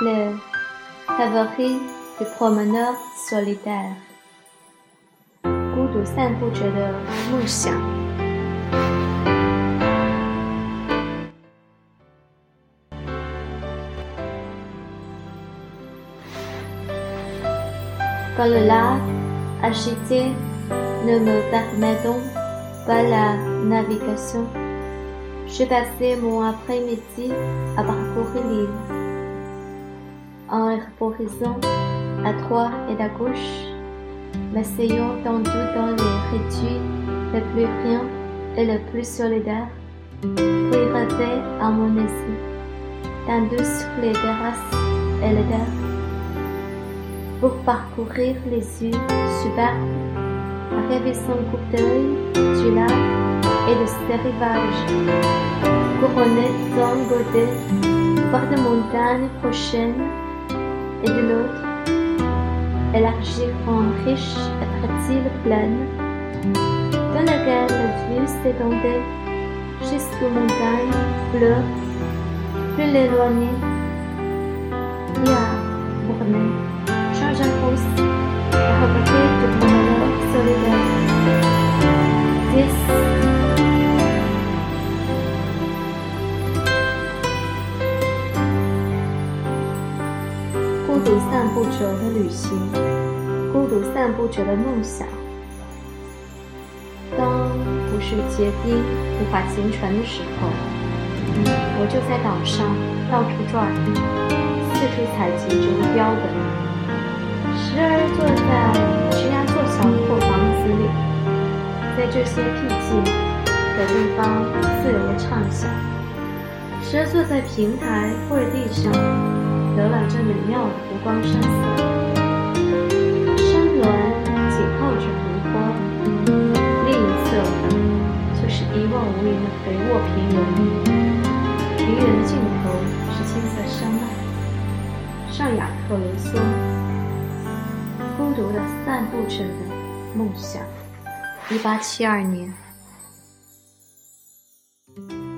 le favori du promeneur solitaire，孤独散步者的梦想。Quand le lac agité ne me permet donc pas la navigation, je passais mon après-midi à parcourir l'île. En reposant à droite et à gauche, m'asseyant tendu dans les réduits les plus riants et les plus solidaires, puis rêver à mon aise, tendu sur les terrasses et les terres pour parcourir les îles superbes, rêver son coup d'œil du lac et de ses rivages, couronné par des montagnes prochaines et de l'autre, élargir en riche et fertile plaine, dans laquelle la vue s'étendait jusqu'aux montagnes bleues, plus éloignées, et à Bournet. Jean-Jacques Rousseau, la reporter de promeneur solidaire. 独散步者的旅行，孤独散步者的梦想。当不是结冰无法行船的时候，我就在岛上到处转，四处采集着标本。时而坐在吱呀作响破房子里，在这些僻静的地方自由地畅想；时而坐在平台或者地上，浏览着美妙的湖光山色。山峦紧靠着湖泊，另一侧就是一望无垠的肥沃平原，平原的尽头是青色山脉，上雅克卢梭。孤独的散步者的梦想。一八七二年。